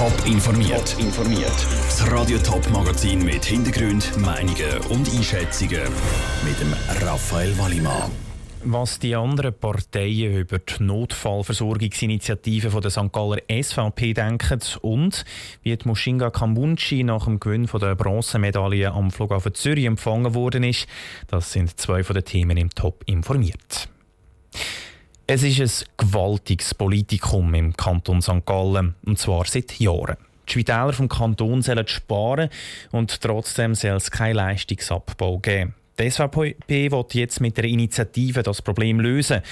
Top informiert. informiert. Das Radio Top Magazin mit Hintergrund, Meinungen und Einschätzungen mit dem Raphael Wallimann. Was die anderen Parteien über die Notfallversorgungsinitiative von der St. Galler SVP denken und wie die Mushinga Kambunchi nach dem Gewinn von der Bronzemedaille am Flughafen Zürich empfangen worden ist, das sind zwei von den Themen im Top informiert. Es ist ein gewaltiges Politikum im Kanton St. Gallen, und zwar seit Jahren. Die Spitäler vom Kanton sollen sparen und trotzdem soll es keinen Leistungsabbau geben. Die SVP will jetzt mit der Initiative das Problem lösen.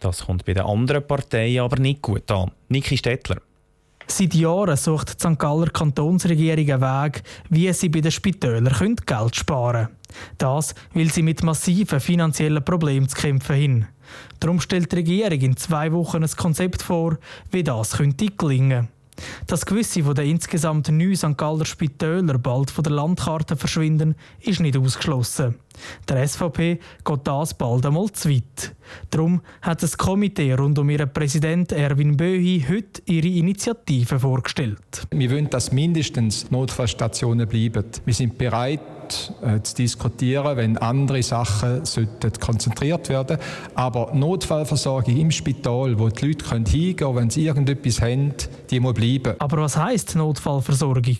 Das kommt bei den anderen Parteien aber nicht gut an. Niki Stettler. Seit Jahren sucht die St. Galler Kantonsregierung einen Weg, wie sie bei den Spitälern Geld sparen können. Das, weil sie mit massiven finanziellen Problemen zu kämpfen haben. Darum stellt die Regierung in zwei Wochen ein Konzept vor, wie das könnte gelingen dass gewisse von den insgesamt neun St. Galler Spitäler bald von der Landkarte verschwinden, ist nicht ausgeschlossen. Der SVP geht das bald einmal zu weit. Darum hat das Komitee rund um ihren Präsident Erwin Böhi heute ihre Initiative vorgestellt. Wir wollen, dass mindestens Notfallstationen bleiben. Wir sind bereit, äh, zu diskutieren, wenn andere Sachen sollten konzentriert werden Aber Notfallversorgung im Spital, wo die Leute hingehen können, wenn sie irgendetwas haben, die muss bleiben. Aber was heisst Notfallversorgung?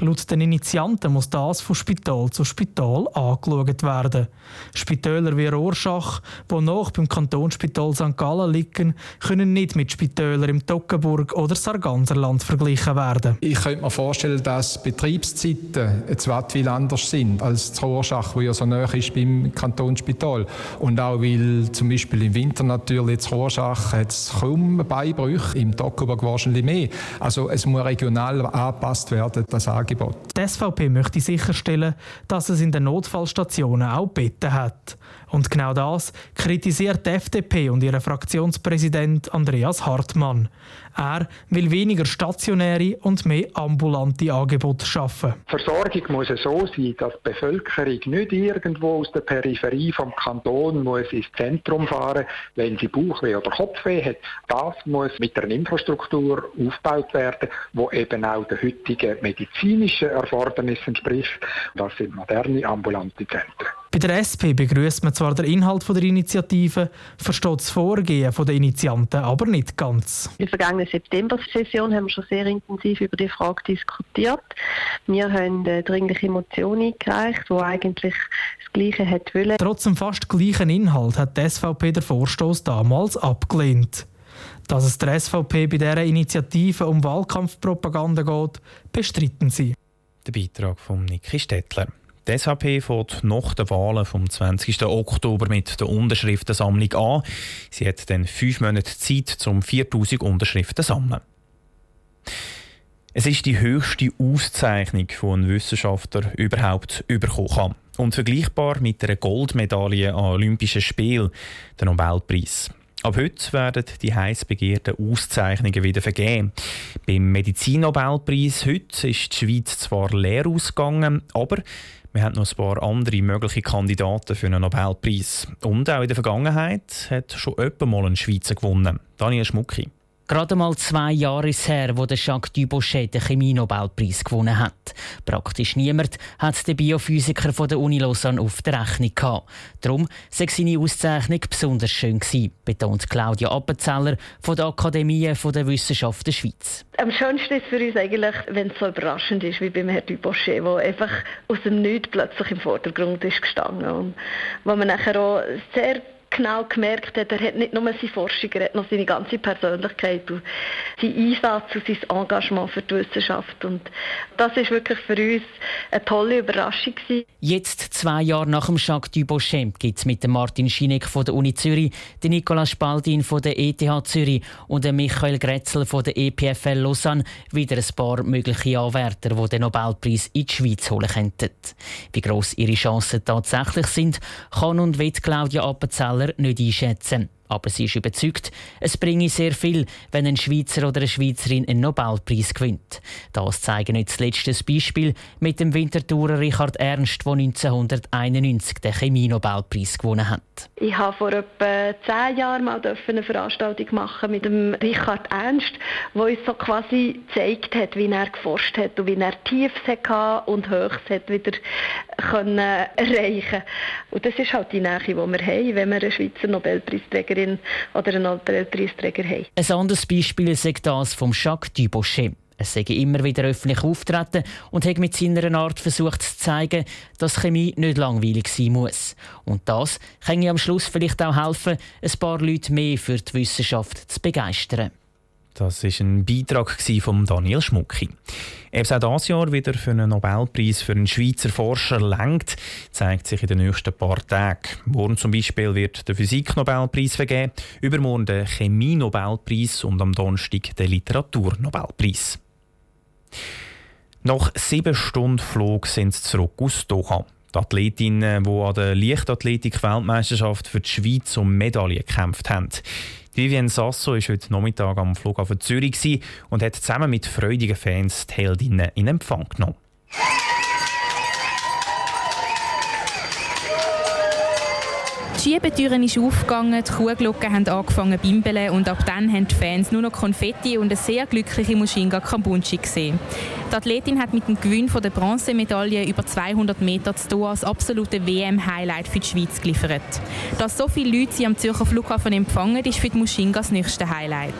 Laut den Initianten muss das von Spital zu Spital angeschaut werden. Spitäler wie Rorschach, die noch beim Kantonsspital St. Gallen liegen, können nicht mit Spitälern im Toggenburg oder Sarganserland verglichen werden. Ich könnte mir vorstellen, dass Betriebszeiten jetzt viel anders sind als das Rorschach, wo ja so nah ist beim Kantonsspital. Und auch weil zum Beispiel im Winter natürlich das Rorschach hat es kaum Beibrüche, im Toggenburg wahrscheinlich mehr. Also es muss regional angepasst werden, das Angebot. Die SVP möchte sicherstellen, dass es in den Notfallstationen auch Betten hat. Und genau das kritisiert die FDP und ihr Fraktionspräsident Andreas Hartmann. Er will weniger stationäre und mehr ambulante Angebote schaffen. Die Versorgung muss so sein, dass die Bevölkerung nicht irgendwo aus der Peripherie vom Kanton muss ins Zentrum fahren, wenn sie Bauchweh oder Kopfweh hat. Das muss mit einer Infrastruktur aufgebaut werden, wo eben auch den heutigen medizinischen Erfordernissen entspricht. Das sind moderne ambulante Zentren. Bei der SP begrüßt man zwar den Inhalt der Initiative, versteht das Vorgehen der Initianten aber nicht ganz. In der vergangenen September-Session haben wir schon sehr intensiv über die Frage diskutiert. Wir haben eine dringliche Motion eingereicht, die eigentlich das Gleiche hat wollen. Trotz dem fast gleichen Inhalt hat die SVP den Vorstoß damals abgelehnt. Dass es der SVP bei dieser Initiative um Wahlkampfpropaganda geht, bestritten sie. Der Beitrag von Niki Stettler. Die SVP fährt nach den Wahlen vom 20. Oktober mit der Unterschriftensammlung an. Sie hat dann fünf Monate Zeit, um 4000 Unterschriften zu sammeln. Es ist die höchste Auszeichnung, die ein Wissenschaftler überhaupt bekommen kann. Und vergleichbar mit einer Goldmedaille an Olympischen Spielen, der Nobelpreis. Ab heute werden die heiß begehrten Auszeichnungen wieder vergeben. Beim Medizin-Nobelpreis heute ist die Schweiz zwar leer ausgegangen, aber wir haben noch ein paar andere mögliche Kandidaten für einen Nobelpreis. Und auch in der Vergangenheit hat schon jemand mal einen Schweizer gewonnen. Daniel Schmucki. Gerade mal zwei Jahre ist her, wo der Jacques Dubochet den Chemie-Nobelpreis gewonnen hat. Praktisch niemand hat den Biophysiker von der Uni Lausanne auf der Rechnung gehabt. Darum sei seine Auszeichnung besonders schön gewesen, betont Claudia Appenzeller von der Akademie der Wissenschaften der Schweiz. Am schönsten ist für uns eigentlich, wenn es so überraschend ist wie beim Herrn Dubochet, der einfach aus dem Nichts plötzlich im Vordergrund ist gestanden und wo man nachher auch sehr genau gemerkt hat, er hat nicht nur seine Forschung, er hat noch seine ganze Persönlichkeit und seinen Einsatz und sein Engagement für die Wissenschaft. Und das ist wirklich für uns eine tolle Überraschung. Gewesen. Jetzt, zwei Jahre nach dem Jacques Dubochet, gibt es mit Martin Schinek von der Uni Zürich, den Nicolas Spaldin von der ETH Zürich und Michael Grätzel von der EPFL Lausanne wieder ein paar mögliche Anwärter, die den Nobelpreis in die Schweiz holen könnten. Wie gross ihre Chancen tatsächlich sind, kann und wird Claudia Appenzeller Zahler nicht einschätzen. Aber sie ist überzeugt, es bringe sehr viel, wenn ein Schweizer oder eine Schweizerin einen Nobelpreis gewinnt. Das zeigen nicht zuletzt das Beispiel mit dem Winterthurer Richard Ernst, der 1991 den Chemie-Nobelpreis gewonnen hat. Ich habe vor etwa zehn Jahren mal eine Veranstaltung machen mit dem Richard Ernst, wo uns so quasi gezeigt hat, wie er geforscht hat und wie er Tiefs hatte und Höchst hat wieder erreichen Und das ist halt die Nähe, die wir haben, wenn wir eine Schweizer Nobelpreisträgerin oder einen Nobelpreisträger haben. Ein anderes Beispiel ist das von Jacques Dubochet. Er sei immer wieder öffentlich auftreten und hat mit seiner Art versucht zu zeigen, dass Chemie nicht langweilig sein muss. Und das kann am Schluss vielleicht auch helfen, ein paar Leute mehr für die Wissenschaft zu begeistern. Das ist ein Beitrag von Daniel Schmucki. Ob es auch dieses Jahr wieder für einen Nobelpreis für einen Schweizer Forscher lenkt, zeigt sich in den nächsten paar Tagen. Morgen zum Beispiel wird der Physik-Nobelpreis vergeben, übermorgen der Chemie-Nobelpreis und am Donnerstag der Literatur-Nobelpreis. Nach sieben Stunden Flug sind sie zurück aus Doha. Die Athletinnen, die an der Leichtathletik-Weltmeisterschaft für die Schweiz um Medaillen gekämpft haben. Vivienne Sasso war heute Nachmittag am Flughafen Zürich und hat zusammen mit freudigen Fans die Heldinnen in Empfang genommen. Schiebetüren ist aufgegangen, die Kuhglocken haben angefangen zu bimbeln und ab dann haben die Fans nur noch Konfetti und eine sehr glückliche Mushinga Kambunchi gesehen. Die Athletin hat mit dem Gewinn der Bronzemedaille über 200 Meter zu Doha als absolute WM-Highlight für die Schweiz geliefert. Dass so viele Leute sie am Zürcher Flughafen empfangen, ist für die Mushinga das nächste Highlight.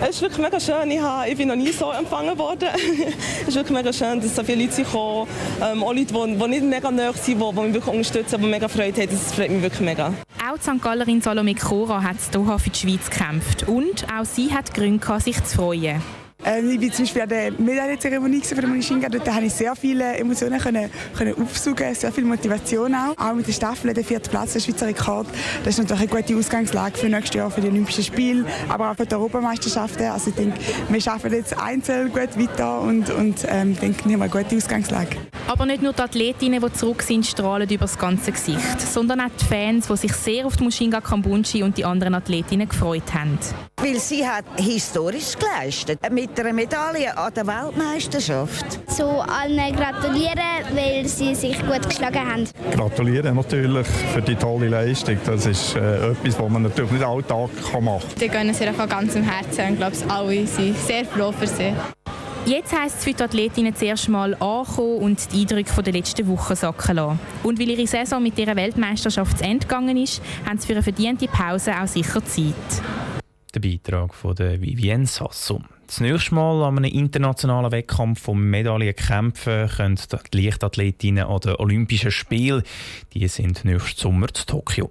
Es ist wirklich mega schön. Ich, habe, ich bin noch nie so empfangen worden. es ist wirklich mega schön, dass so viele Leute kommen. Ähm, auch Leute, die, die nicht mega nahe sind, die, die mich wirklich unterstützen, die mega Freude haben. Das freut mich wirklich mega. Auch die St. Gallerin Salome Cora hat Doha für die Schweiz gekämpft. Und auch sie hat Gründe, sich zu freuen. Ähm, ich war zum Beispiel an der Medaillenzeremonie für den Manishinga. Dort konnte ich sehr viele Emotionen können, können aufsaugen, sehr viel Motivation auch. Auch mit der Staffel, der vierte Platz, der Schweizer Rekord. Das ist natürlich eine gute Ausgangslage für nächstes Jahr, für die Olympischen Spiele, aber auch für die Europameisterschaften. Also ich denke, wir schaffen jetzt einzeln gut weiter und, und ähm, denke, wir haben eine gute Ausgangslage. Aber nicht nur die Athletinnen, die zurück sind, strahlen über das ganze Gesicht, sondern auch die Fans, die sich sehr auf die Mushinga Kambunchi und die anderen Athletinnen gefreut haben. Weil sie hat historisch geleistet. Mit einer Medaille an der Weltmeisterschaft. Zu allen gratulieren, weil sie sich gut geschlagen haben. Gratulieren natürlich für die tolle Leistung. Das ist äh, etwas, was man natürlich nicht alltag machen kann. Die gönnen sie von ganzem Herzen. Ich glaube, alle sind sehr froh für sie. Jetzt heisst es für die Athletinnen zuerst mal ankommen und die Eindrücke der letzten Woche sacken lassen. Und weil ihre Saison mit ihrer Weltmeisterschaft zu Ende gegangen ist, haben sie für eine verdiente Pause auch sicher Zeit. Der Beitrag von der Vivienne Sasso. Das nächste Mal an einem internationalen Wettkampf um Medaillen kämpfen können die Leichtathletinnen an den Olympischen Spielen. Die sind nächsten Sommer zu Tokio.